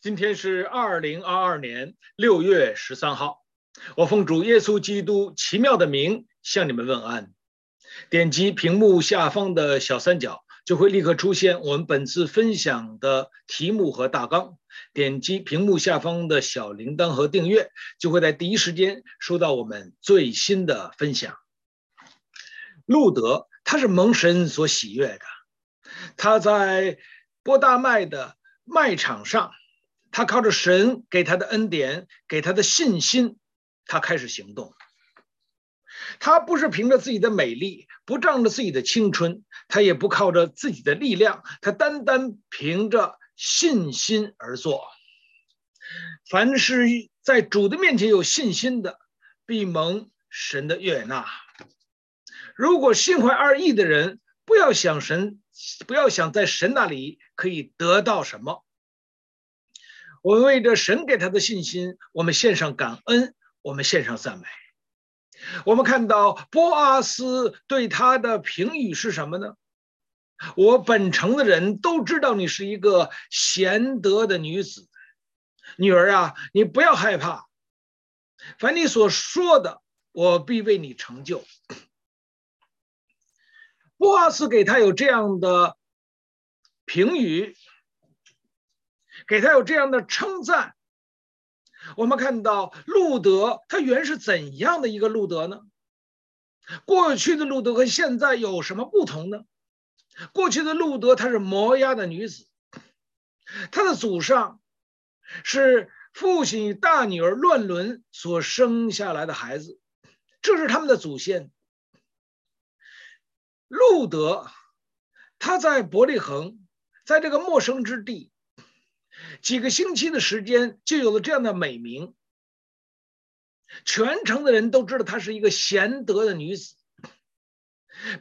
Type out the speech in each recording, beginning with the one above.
今天是二零二二年六月十三号，我奉主耶稣基督奇妙的名向你们问安。点击屏幕下方的小三角，就会立刻出现我们本次分享的题目和大纲。点击屏幕下方的小铃铛和订阅，就会在第一时间收到我们最新的分享。路德，他是蒙神所喜悦的，他在波大麦的麦场上。他靠着神给他的恩典，给他的信心，他开始行动。他不是凭着自己的美丽，不仗着自己的青春，他也不靠着自己的力量，他单单凭着信心而做。凡是在主的面前有信心的，必蒙神的悦纳。如果心怀二意的人，不要想神，不要想在神那里可以得到什么。我们为着神给他的信心，我们献上感恩，我们献上赞美。我们看到波阿斯对他的评语是什么呢？我本城的人都知道你是一个贤德的女子，女儿啊，你不要害怕，凡你所说的，我必为你成就。波阿斯给他有这样的评语。给他有这样的称赞，我们看到路德，他原是怎样的一个路德呢？过去的路德和现在有什么不同呢？过去的路德，她是摩押的女子，她的祖上是父亲与大女儿乱伦所生下来的孩子，这是他们的祖先。路德，他在伯利恒，在这个陌生之地。几个星期的时间，就有了这样的美名。全城的人都知道她是一个贤德的女子，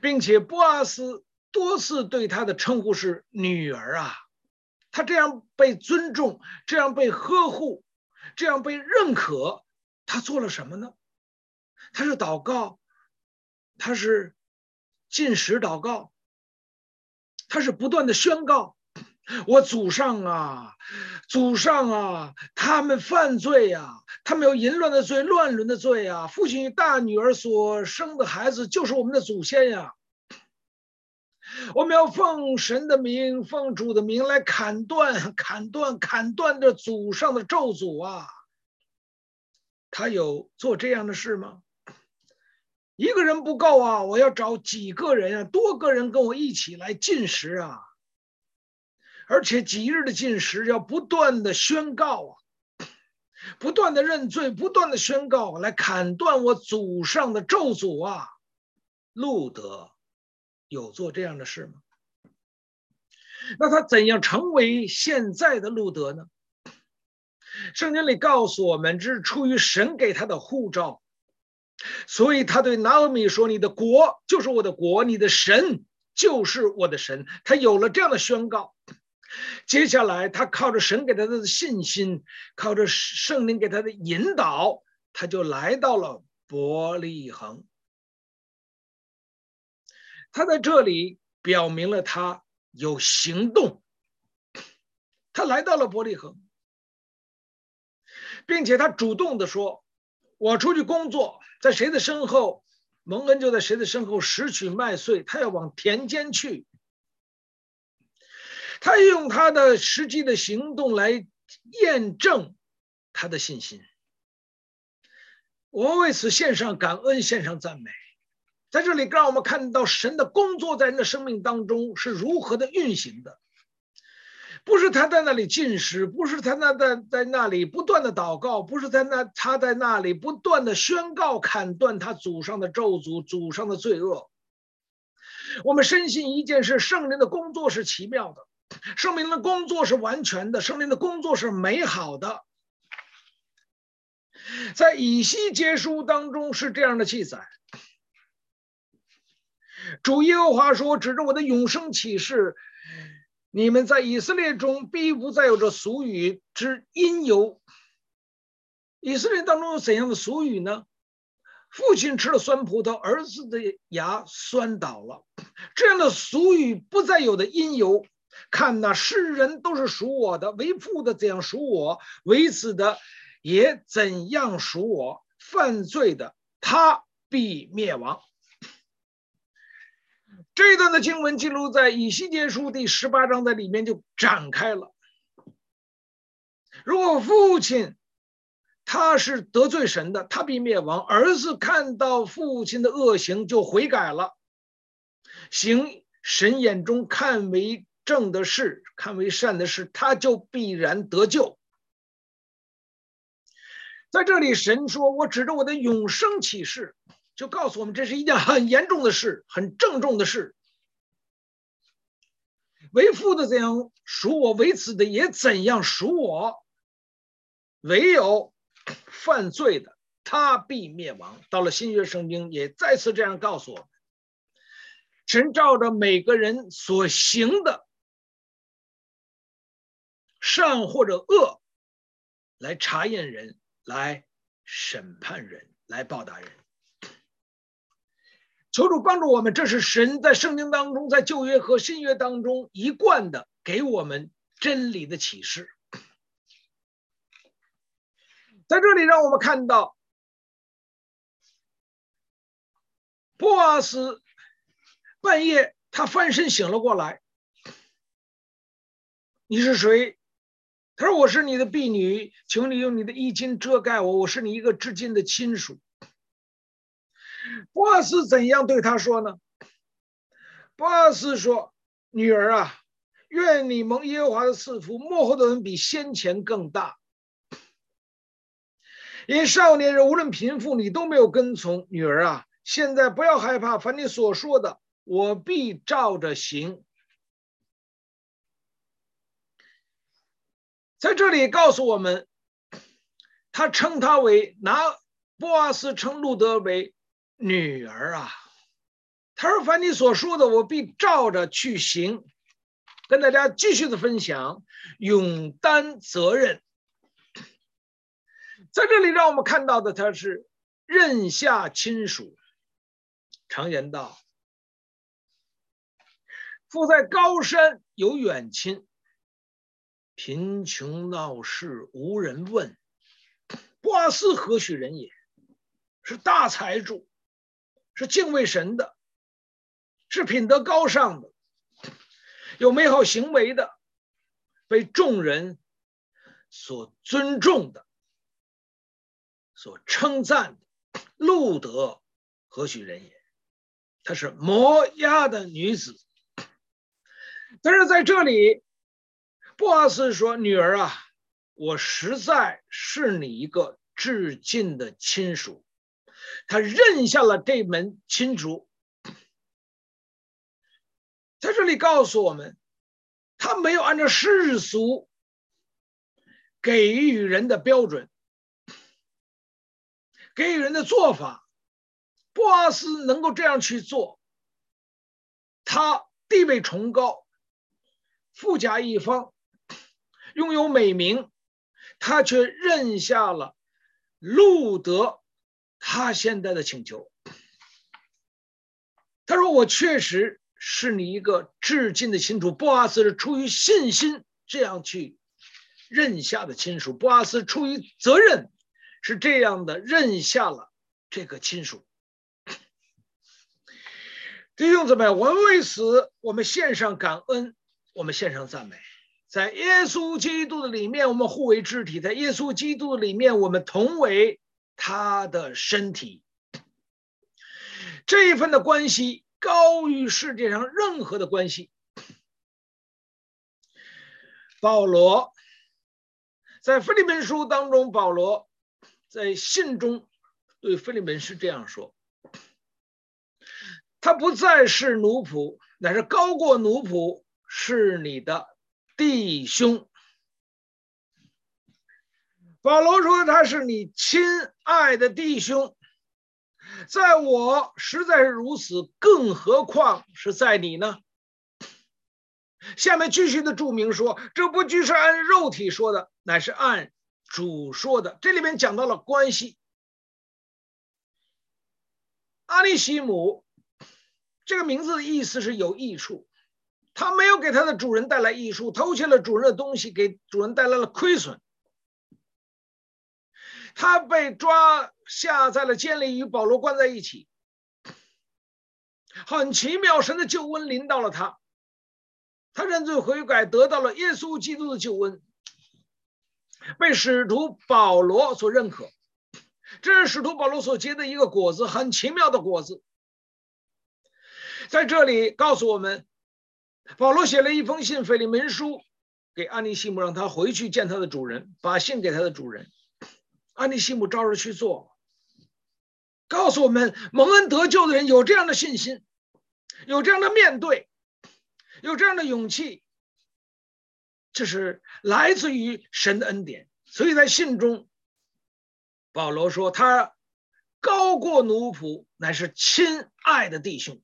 并且波阿斯多次对她的称呼是女儿啊。她这样被尊重，这样被呵护，这样被认可，她做了什么呢？她是祷告，她是禁食祷告，她是不断的宣告。我祖上啊，祖上啊，他们犯罪呀、他们有淫乱的罪、乱伦的罪呀、父亲与大女儿所生的孩子就是我们的祖先呀。我们要奉神的名、奉主的名来砍断、砍断、砍断这祖上的咒诅啊。他有做这样的事吗？一个人不够啊，我要找几个人啊，多个人跟我一起来进食啊。而且几日的禁食要不断的宣告啊，不断的认罪，不断的宣告，来砍断我祖上的咒诅啊！路德有做这样的事吗？那他怎样成为现在的路德呢？圣经里告诉我们，这是出于神给他的护照，所以他对拿俄米说：“你的国就是我的国，你的神就是我的神。”他有了这样的宣告。接下来，他靠着神给他的信心，靠着圣灵给他的引导，他就来到了伯利恒。他在这里表明了他有行动。他来到了伯利恒，并且他主动的说：“我出去工作，在谁的身后，蒙恩就在谁的身后拾取麦穗。他要往田间去。”他用他的实际的行动来验证他的信心。我们为此献上感恩，献上赞美。在这里，让我们看到神的工作在人的生命当中是如何的运行的。不是他在那里进食，不是他那在在那里不断的祷告，不是在那他在那里不断的宣告砍断他祖上的咒诅、祖上的罪恶。我们深信一件事：圣灵的工作是奇妙的。圣灵的工作是完全的，圣灵的工作是美好的。在以西结书当中是这样的记载：主耶和华说，指着我的永生启示，你们在以色列中必不再有着俗语之因由。以色列当中有怎样的俗语呢？父亲吃了酸葡萄，儿子的牙酸倒了，这样的俗语不再有的因由。看那，世人都是属我的，为父的怎样属我，为子的也怎样属我。犯罪的，他必灭亡。这一段的经文记录在以西结书第十八章的里面就展开了。如果父亲他是得罪神的，他必灭亡；儿子看到父亲的恶行就悔改了，行神眼中看为正的事，看为善的事，他就必然得救。在这里，神说：“我指着我的永生启示，就告诉我们，这是一件很严重的事，很郑重的事。为父的怎样属我，为子的也怎样属我。唯有犯罪的，他必灭亡。”到了新约圣经，也再次这样告诉我们：神照着每个人所行的。善或者恶，来查验人，来审判人，来报答人。求主帮助我们，这是神在圣经当中，在旧约和新约当中一贯的给我们真理的启示。在这里，让我们看到，波阿斯半夜他翻身醒了过来，你是谁？他说：“我是你的婢女，请你用你的衣襟遮盖我。我是你一个至亲的亲属。”波阿斯怎样对他说呢？波阿斯说：“女儿啊，愿你蒙耶和华的赐福，幕后的人比先前更大。因少年人无论贫富，你都没有跟从。女儿啊，现在不要害怕，凡你所说的，我必照着行。”在这里告诉我们，他称他为拿波阿斯称路德为女儿啊。他说：“凡你所说的，我必照着去行。”跟大家继续的分享，勇担责任。在这里，让我们看到的他是任下亲属。常言道：“富在高山有远亲。”贫穷闹市无人问，波阿斯何许人也？是大财主，是敬畏神的，是品德高尚的，有美好行为的，被众人所尊重的，所称赞的。路德何许人也？她是摩押的女子，但是在这里。波阿斯说：“女儿啊，我实在是你一个至近的亲属。”他认下了这门亲族。在这里告诉我们，他没有按照世俗给予人的标准，给予人的做法。波阿斯能够这样去做，他地位崇高，富甲一方。拥有美名，他却认下了路德他现在的请求。他说：“我确实是你一个至亲的亲属。”波阿斯是出于信心这样去认下的亲属。波阿斯出于责任是这样的认下了这个亲属。弟兄姊妹，我们为此，我们献上感恩，我们献上赞美。在耶稣基督的里面，我们互为肢体；在耶稣基督的里面，我们同为他的身体。这一份的关系高于世界上任何的关系。保罗在腓利门书当中，保罗在信中对腓利门是这样说：“他不再是奴仆，乃是高过奴仆，是你的。”弟兄，保罗说他是你亲爱的弟兄，在我实在是如此，更何况是在你呢？下面继续的注明说，这不拘是按肉体说的，乃是按主说的。这里面讲到了关系。阿利西姆这个名字的意思是有益处。他没有给他的主人带来益处，偷窃了主人的东西，给主人带来了亏损。他被抓下在了监里，与保罗关在一起。很奇妙，神的救恩临到了他，他认罪悔改，得到了耶稣基督的救恩，被使徒保罗所认可。这是使徒保罗所结的一个果子，很奇妙的果子。在这里告诉我们，保罗写了一封信，腓利门书，给安尼西姆，让他回去见他的主人，把信给他的主人。安尼西姆照着去做，告诉我们，蒙恩得救的人有这样的信心，有这样的面对，有这样的勇气，这是来自于神的恩典。所以在信中。保罗说：“他高过奴仆，乃是亲爱的弟兄。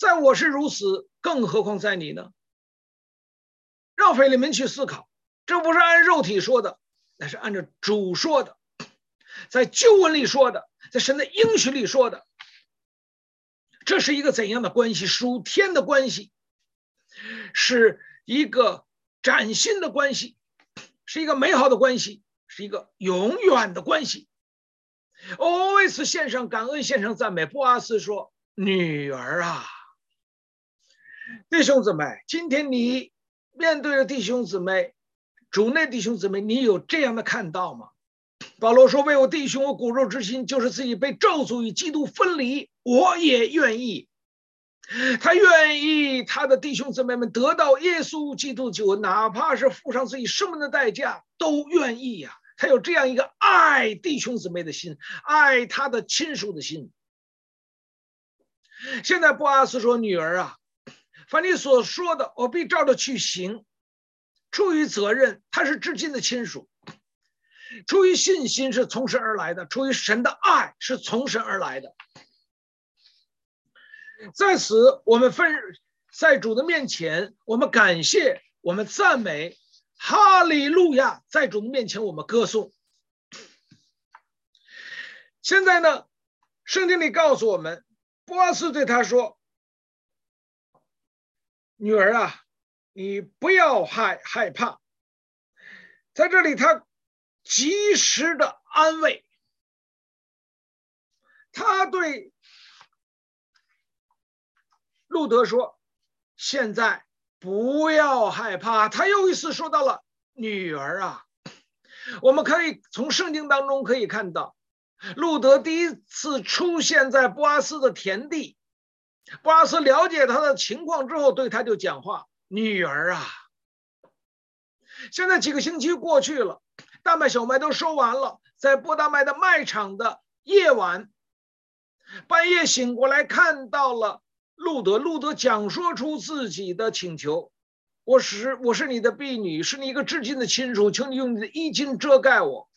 在我是如此，更何况在你呢？”让腓利门去思考，这不是按肉体说的，那是按照主说的，在旧文里说的，在神的应许里说的。这是一个怎样的关系？属天的关系，是一个崭新的关系，是一个美好的关系。是一个永远的关系。我为此献上感恩，献上赞美。波阿斯说：“女儿啊，弟兄姊妹，今天你面对着弟兄姊妹，主内弟兄姊妹，你有这样的看到吗？”保罗说：“为我弟兄，我骨肉之心，就是自己被咒诅与基督分离，我也愿意。”他愿意他的弟兄姊妹们得到耶稣基督救恩，哪怕是付上自己生命的代价，都愿意呀。他有这样一个爱弟兄姊妹的心，爱他的亲属的心。现在波阿斯说：“女儿啊，凡你所说的，我必照着去行。出于责任，他是至亲的亲属；出于信心，是从神而来的；出于神的爱，是从神而来的。在此，我们分在主的面前，我们感谢，我们赞美。”哈利路亚！在主的面前，我们歌颂。现在呢，圣经里告诉我们，波阿斯对他说：“女儿啊，你不要害害怕。”在这里，他及时的安慰，他对路德说：“现在。”不要害怕，他又一次说到了女儿啊。我们可以从圣经当中可以看到，路德第一次出现在波阿斯的田地，波拉斯了解他的情况之后，对他就讲话：“女儿啊。”现在几个星期过去了，大麦小麦都收完了，在波大麦的麦场的夜晚，半夜醒过来看到了。路德，路德讲说出自己的请求：“我是我是你的婢女，是你一个至亲的亲属，求你用你的衣襟遮盖我。”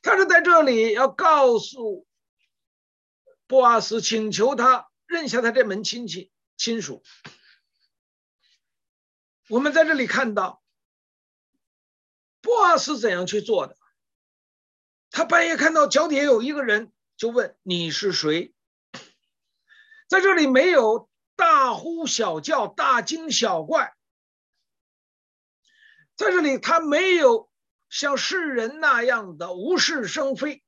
他是在这里要告诉波阿斯，请求他认下他这门亲戚亲属。我们在这里看到波阿斯怎样去做的。他半夜看到脚底下有一个人，就问：“你是谁？”在这里没有大呼小叫、大惊小怪，在这里他没有像世人那样的无事生非，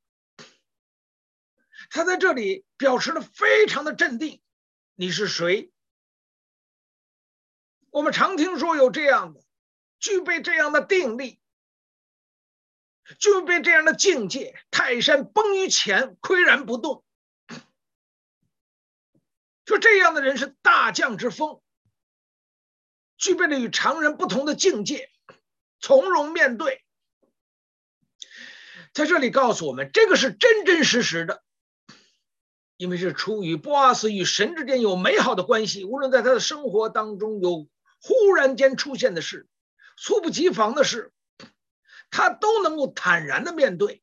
他在这里表示的非常的镇定。你是谁？我们常听说有这样的，具备这样的定力，具备这样的境界，泰山崩于前，岿然不动。说这样的人是大将之风，具备了与常人不同的境界，从容面对。在这里告诉我们，这个是真真实实的，因为是出于波阿斯与神之间有美好的关系，无论在他的生活当中有忽然间出现的事，猝不及防的事，他都能够坦然的面对。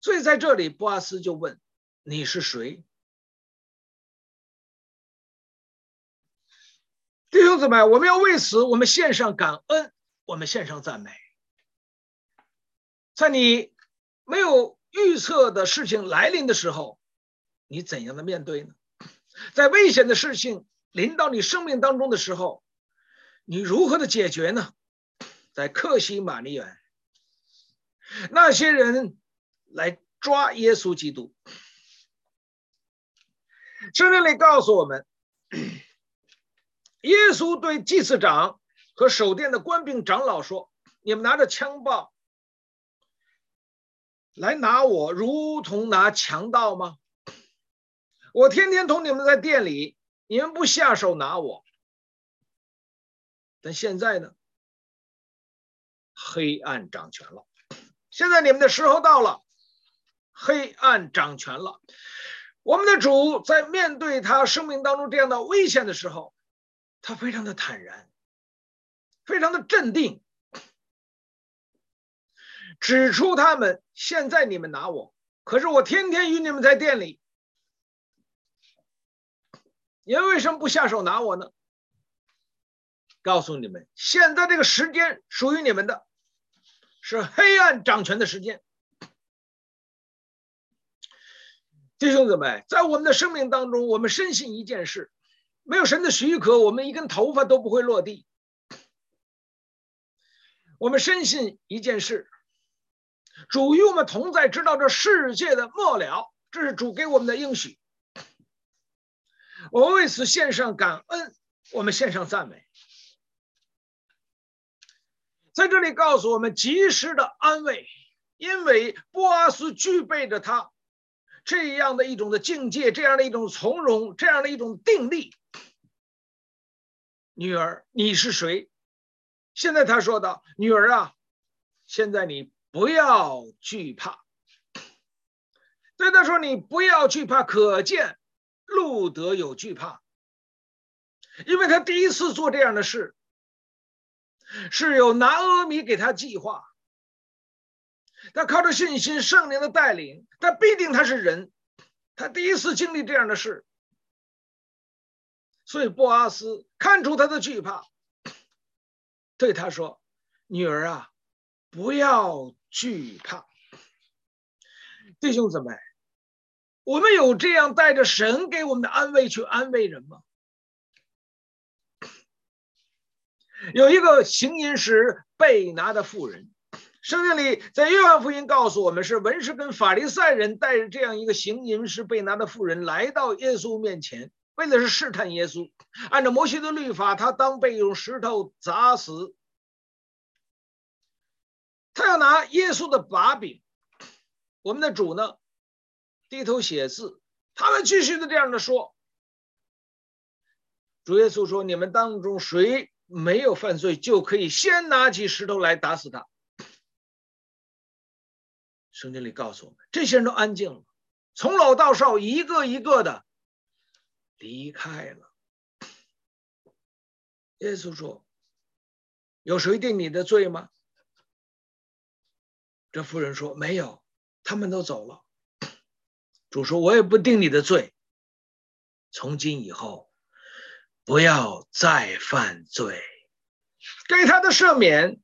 所以在这里，波阿斯就问：“你是谁？”弟兄姊妹，我们要为此，我们献上感恩，我们献上赞美。在你没有预测的事情来临的时候，你怎样的面对呢？在危险的事情临到你生命当中的时候，你如何的解决呢？在克西马尼园，那些人来抓耶稣基督。圣经里告诉我们，耶稣对祭司长和守殿的官兵长老说：“你们拿着枪棒来拿我，如同拿强盗吗？我天天同你们在店里，你们不下手拿我。但现在呢？黑暗掌权了。现在你们的时候到了，黑暗掌权了。”我们的主在面对他生命当中这样的危险的时候，他非常的坦然，非常的镇定，指出他们现在你们拿我，可是我天天与你们在店里，你为什么不下手拿我呢？告诉你们，现在这个时间属于你们的，是黑暗掌权的时间。弟兄姊妹，在我们的生命当中，我们深信一件事：没有神的许可，我们一根头发都不会落地。我们深信一件事：主与我们同在，直到这世界的末了。这是主给我们的应许。我们为此献上感恩，我们献上赞美。在这里告诉我们及时的安慰，因为波阿斯具备着他。这样的一种的境界，这样的一种从容，这样的一种定力。女儿，你是谁？现在他说道：“女儿啊，现在你不要惧怕。”对他说：“你不要惧怕。”可见路德有惧怕，因为他第一次做这样的事，是有拿阿米给他计划。他靠着信心，圣灵的带领，他必定他是人，他第一次经历这样的事，所以波阿斯看出他的惧怕，对他说：“女儿啊，不要惧怕。”弟兄姊妹，我们有这样带着神给我们的安慰去安慰人吗？有一个行淫时被拿的妇人。圣经里，在约翰福音告诉我们，是文士跟法利赛人带着这样一个行淫时被拿的妇人来到耶稣面前，为的是试探耶稣。按照摩西的律法，他当被用石头砸死。他要拿耶稣的把柄。我们的主呢，低头写字。他们继续的这样的说：“主耶稣说，你们当中谁没有犯罪，就可以先拿起石头来打死他。”圣经里告诉我们，这些人都安静了，从老到少，一个一个的离开了。耶稣说：“有谁定你的罪吗？”这妇人说：“没有，他们都走了。”主说：“我也不定你的罪，从今以后不要再犯罪，给他的赦免，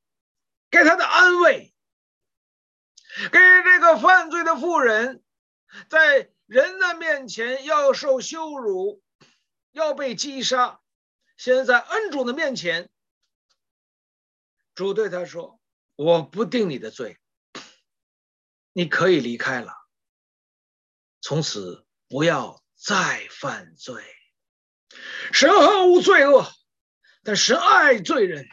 给他的安慰。”给这个犯罪的妇人，在人的面前要受羞辱，要被击杀。现在恩主的面前，主对他说：“我不定你的罪，你可以离开了。从此不要再犯罪。神恨无罪恶，但神爱罪人。”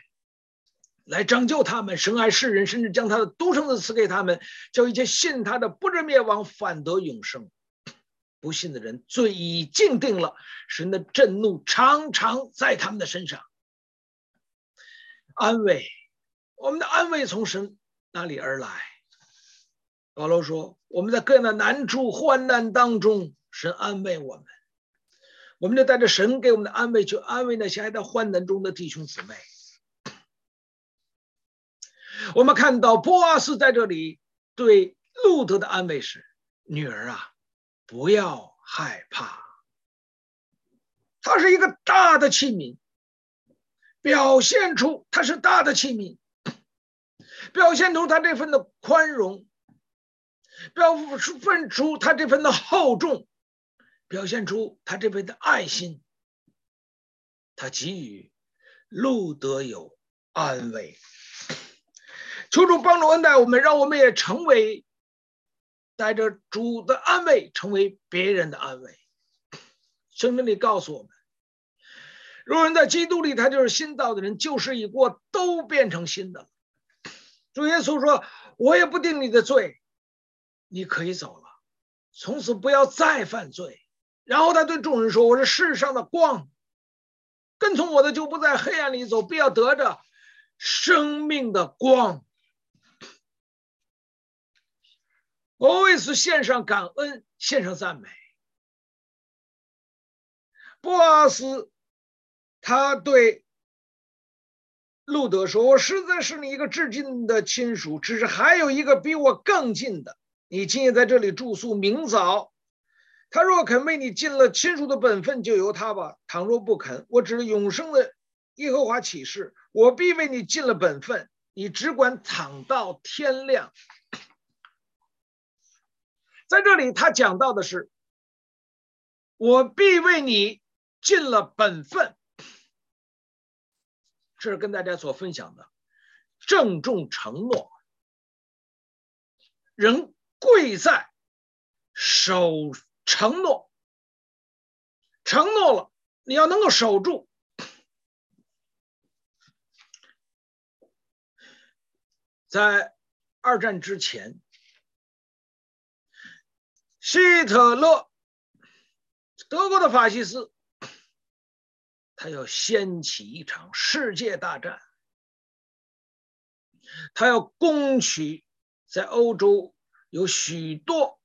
来拯救他们，神爱世人，甚至将他的独生子赐给他们，叫一切信他的不至灭亡，反得永生。不信的人罪已经定了，神的震怒常常在他们的身上。安慰，我们的安慰从神那里而来。保罗说：“我们在各样的难处、患难当中，神安慰我们，我们就带着神给我们的安慰，去安慰那些还在患难中的弟兄姊妹。”我们看到波阿斯在这里对路德的安慰是：“女儿啊，不要害怕。他是一个大的器皿，表现出他是大的器皿，表现出他这份的宽容，表现出他这份的厚重，表现出他这份的爱心，他给予路德有安慰。求主帮助恩待我们，让我们也成为带着主的安慰，成为别人的安慰。圣经里告诉我们，如人在基督里，他就是新造的人，旧事已过，都变成新的了。主耶稣说：“我也不定你的罪，你可以走了，从此不要再犯罪。”然后他对众人说：“我是世上的光，跟从我的就不在黑暗里走，必要得着生命的光。”我为此献上感恩，献上赞美。波阿斯，他对路德说：“我实在是你一个至近的亲属，只是还有一个比我更近的。你今夜在这里住宿，明早他若肯为你尽了亲属的本分，就由他吧；倘若不肯，我指着永生的耶和华起誓，我必为你尽了本分。你只管躺到天亮。”在这里，他讲到的是：“我必为你尽了本分。”这是跟大家所分享的郑重承诺。人贵在守承诺，承诺了，你要能够守住。在二战之前。希特勒，德国的法西斯，他要掀起一场世界大战，他要攻取在欧洲有许多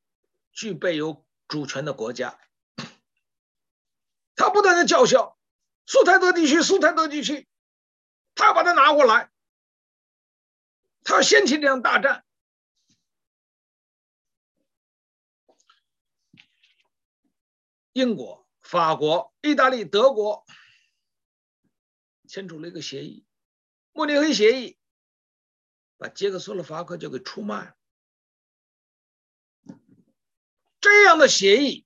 具备有主权的国家，他不断的叫嚣，苏台德地区，苏台德地区，他要把它拿过来，他要掀起这场大战。英国、法国、意大利、德国签署了一个协议，慕尼黑协议，把捷克斯洛伐克就给出卖了。这样的协议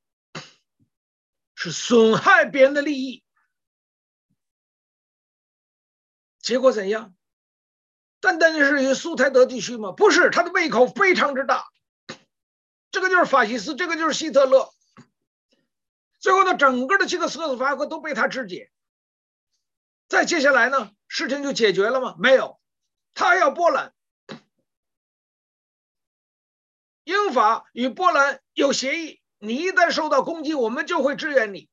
是损害别人的利益，结果怎样？单单是于苏台德地区吗？不是，他的胃口非常之大。这个就是法西斯，这个就是希特勒。最后呢，整个的捷克斯洛伐克都被他肢解。再接下来呢，事情就解决了吗？没有，他要波兰。英法与波兰有协议，你一旦受到攻击，我们就会支援你。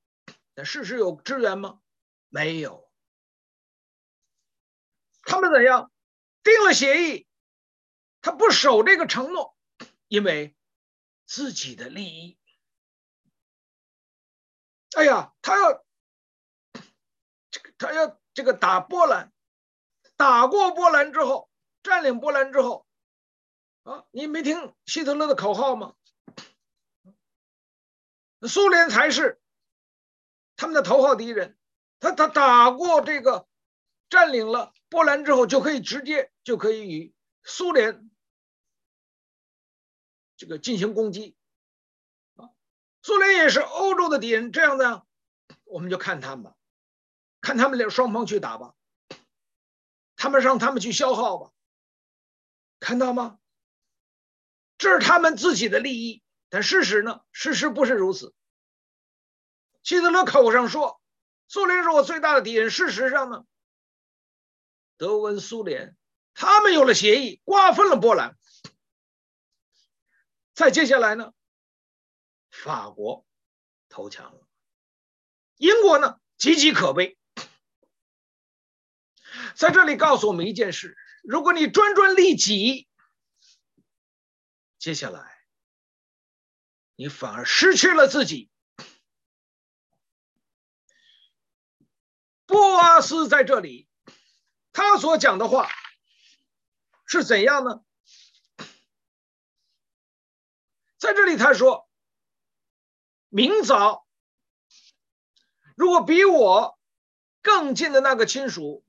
但事实有支援吗？没有。他们怎样？定了协议，他不守这个承诺，因为自己的利益。哎呀，他要这个，他要这个打波兰，打过波兰之后，占领波兰之后，啊，你没听希特勒的口号吗？苏联才是他们的头号敌人。他他打过这个，占领了波兰之后，就可以直接就可以与苏联这个进行攻击。苏联也是欧洲的敌人，这样的，我们就看他们吧，看他们俩双方去打吧，他们让他们去消耗吧，看到吗？这是他们自己的利益，但事实呢？事实不是如此。希特勒口上说苏联是我最大的敌人，事实上呢，德文苏联他们有了协议，瓜分了波兰。再接下来呢？法国投降了，英国呢，岌岌可危。在这里告诉我们一件事：如果你专专利己，接下来你反而失去了自己。波阿斯在这里，他所讲的话是怎样呢？在这里他说。明早，如果比我更近的那个亲属，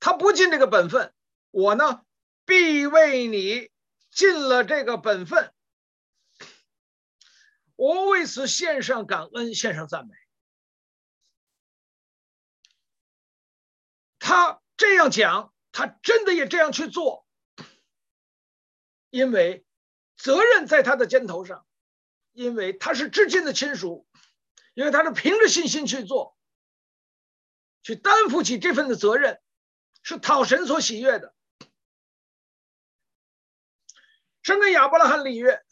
他不尽这个本分，我呢，必为你尽了这个本分。我为此献上感恩，献上赞美。他这样讲，他真的也这样去做，因为责任在他的肩头上，因为他是至亲的亲属，因为他是凭着信心去做，去担负起这份的责任，是讨神所喜悦的。神跟亚伯拉罕立约，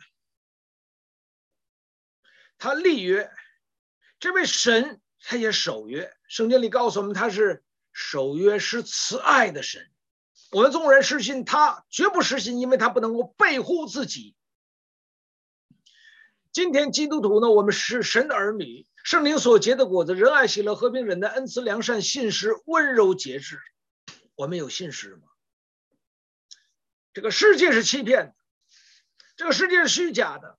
他立约，这位神他也守约。圣经里告诉我们，他是。守约是慈爱的神，我们众人失信他，绝不失信，因为他不能够背乎自己。今天基督徒呢，我们是神的儿女，圣灵所结的果子，仁爱、喜乐、和平、忍耐、恩慈、良善、信实、温柔、节制。我们有信实吗？这个世界是欺骗的，这个世界是虚假的，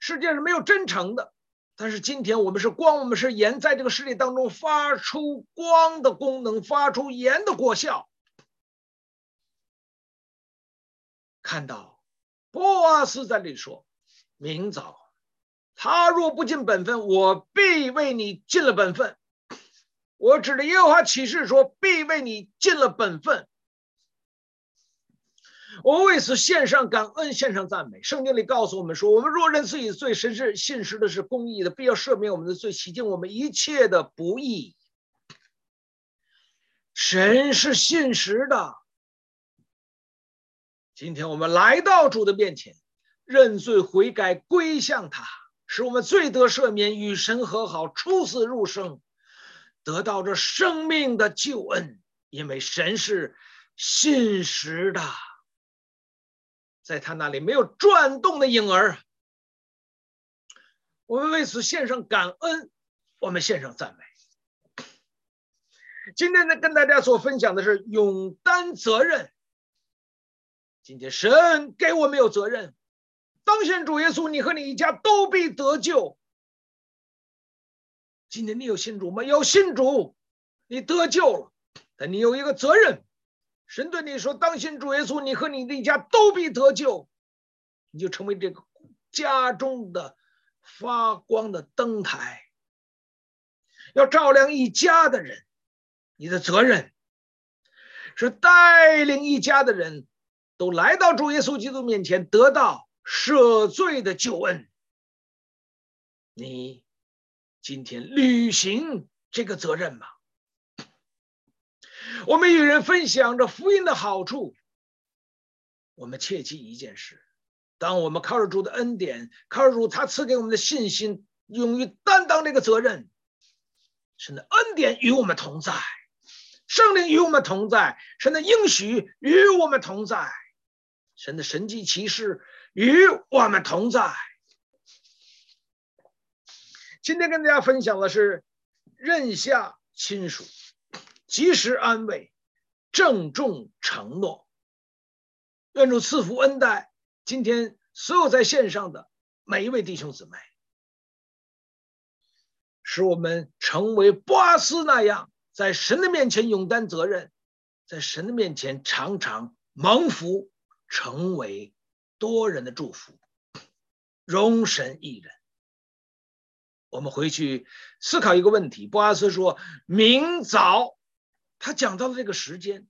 世界是没有真诚的。但是今天我们是光，我们是盐，在这个世界当中发出光的功能，发出盐的果效。看到波阿斯在这里说：“明早，他若不尽本分，我必为你尽了本分。”我指着耶和华起誓说：“必为你尽了本分。”我为此献上感恩，献上赞美。圣经里告诉我们说：“我们若认自己罪，神是信实的，是公义的，必要赦免我们的罪，洗净我们一切的不义。”神是信实的。今天我们来到主的面前，认罪悔改，归向他，使我们罪得赦免，与神和好，出死入生，得到这生命的救恩。因为神是信实的。在他那里没有转动的影儿，我们为此献上感恩，我们献上赞美。今天呢，跟大家所分享的是勇担责任。今天神给我们有责任，当信主耶稣，你和你一家都必得救。今天你有信主吗？有信主，你得救了，但你有一个责任。神对你说：“当心主耶稣，你和你的一家都必得救，你就成为这个家中的发光的灯台，要照亮一家的人。你的责任是带领一家的人都来到主耶稣基督面前，得到赦罪的救恩。你今天履行这个责任吗？”我们与人分享着福音的好处，我们切记一件事：当我们靠着主的恩典，靠着主他赐给我们的信心，勇于担当这个责任，神的恩典与我们同在，圣灵与我们同在，神的应许与我们同在，神的神迹奇事与我们同在。今天跟大家分享的是认下亲属。及时安慰，郑重承诺。愿主赐福恩待今天所有在线上的每一位弟兄姊妹，使我们成为波阿斯那样，在神的面前勇担责任，在神的面前常常蒙福，成为多人的祝福，荣神一人。我们回去思考一个问题：波阿斯说明早。他讲到了这个时间，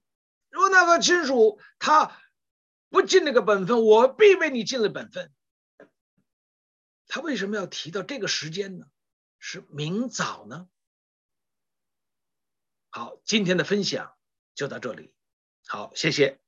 如果那个亲属他不尽那个本分，我必为你尽了本分。他为什么要提到这个时间呢？是明早呢？好，今天的分享就到这里。好，谢谢。